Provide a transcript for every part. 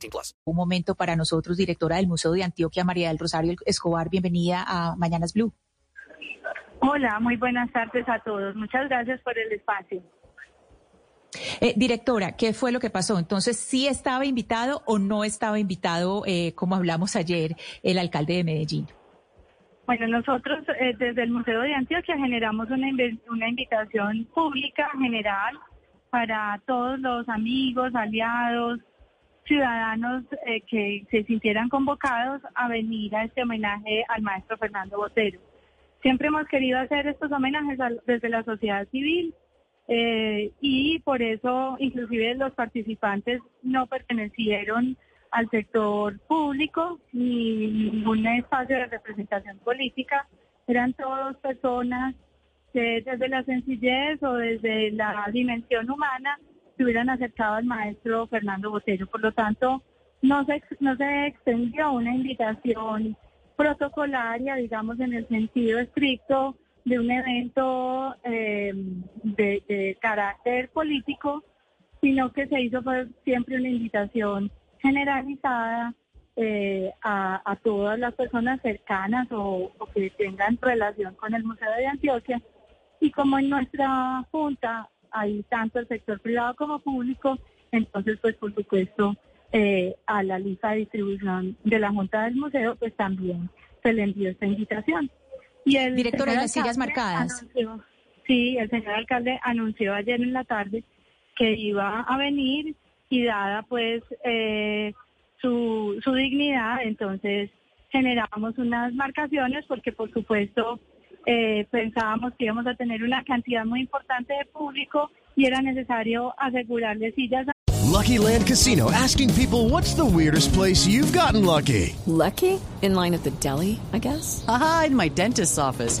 18 plus. Un momento para nosotros, directora del Museo de Antioquia, María del Rosario Escobar. Bienvenida a Mañanas Blue. Hola, muy buenas tardes a todos. Muchas gracias por el espacio. Eh, directora, ¿qué fue lo que pasó? Entonces, ¿sí estaba invitado o no estaba invitado, eh, como hablamos ayer, el alcalde de Medellín? Bueno, nosotros eh, desde el Museo de Antioquia generamos una, una invitación pública general para todos los amigos, aliados, ciudadanos eh, que se sintieran convocados a venir a este homenaje al maestro Fernando Botero. Siempre hemos querido hacer estos homenajes desde la sociedad civil eh, y por eso inclusive los participantes no pertenecieron al sector público ni ningún espacio de representación política. Eran todas personas desde la sencillez o desde la dimensión humana se hubieran acercado al maestro Fernando Botero. Por lo tanto, no se, no se extendió una invitación protocolaria, digamos, en el sentido estricto de un evento eh, de, carácter político, sino que se hizo siempre una invitación generalizada eh, a, todas las personas cercanas o que tengan relación con el Museo de Antioquia. Y como en nuestra junta hay tanto el sector privado como público, entonces pues por supuesto eh, a la lista de distribución de la junta del museo pues también se le envió esta invitación. Y el Directora, señor las sillas marcadas. anunció- sí, el señor alcalde anunció ayer en la tarde que iba a venir y dada pues eh, su, su dignidad, entonces generamos unas marcaciones porque por supuesto eh, pensábamos que íbamos a tener una cantidad muy importante de público y era necesario asegurarle sillas Lucky Land Casino asking people what's the weirdest place you've gotten lucky? Lucky? In line at the deli, I guess? Aha, in my dentist's office.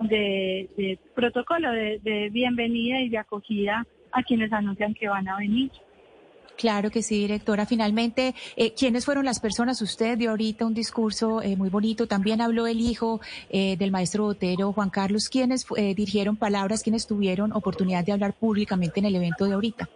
de, de protocolo, de, de bienvenida y de acogida a quienes anuncian que van a venir. Claro que sí, directora. Finalmente, eh, ¿quiénes fueron las personas? Usted dio ahorita un discurso eh, muy bonito. También habló el hijo eh, del maestro Botero, Juan Carlos. ¿Quiénes eh, dirigieron palabras? ¿Quiénes tuvieron oportunidad de hablar públicamente en el evento de ahorita?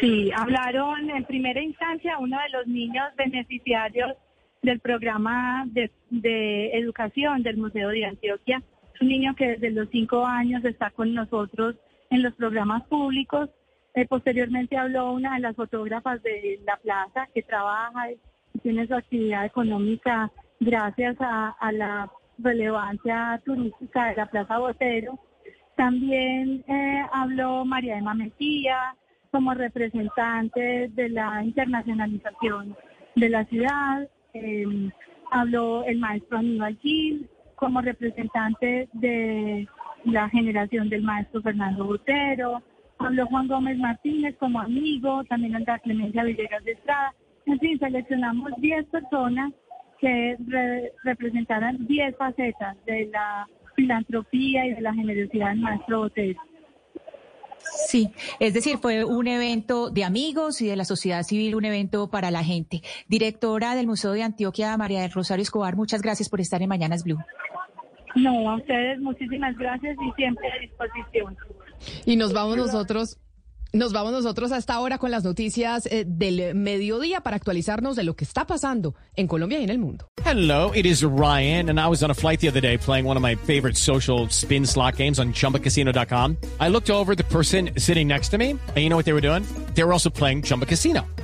Sí, hablaron en primera instancia uno de los niños beneficiarios del programa de, de educación del Museo de Antioquia. Un niño que desde los cinco años está con nosotros en los programas públicos. Eh, posteriormente habló una de las fotógrafas de la plaza que trabaja y tiene su actividad económica gracias a, a la relevancia turística de la Plaza Botero. También eh, habló María Emma Mejía como representante de la internacionalización de la ciudad. Eh, habló el maestro Aníbal Gil como representante de la generación del maestro Fernando Botero. Habló Juan Gómez Martínez como amigo, también Andrea Clemencia Villegas de Estrada. En fin, seleccionamos 10 personas que re- representaran 10 facetas de la filantropía y de la generosidad del maestro Botero. Sí, es decir, fue un evento de amigos y de la sociedad civil, un evento para la gente. Directora del Museo de Antioquia, María del Rosario Escobar, muchas gracias por estar en Mañanas Blue. No, a ustedes muchísimas gracias y siempre a disposición. Y nos vamos nosotros Nos vamos nosotros a esta hora con las noticias eh, del mediodía para actualizarnos de lo que está pasando en Colombia y en el mundo. Hello, it is Ryan, and I was on a flight the other day playing one of my favorite social spin slot games on chumbacasino.com. I looked over at the person sitting next to me, and you know what they were doing? They were also playing Chumba Casino.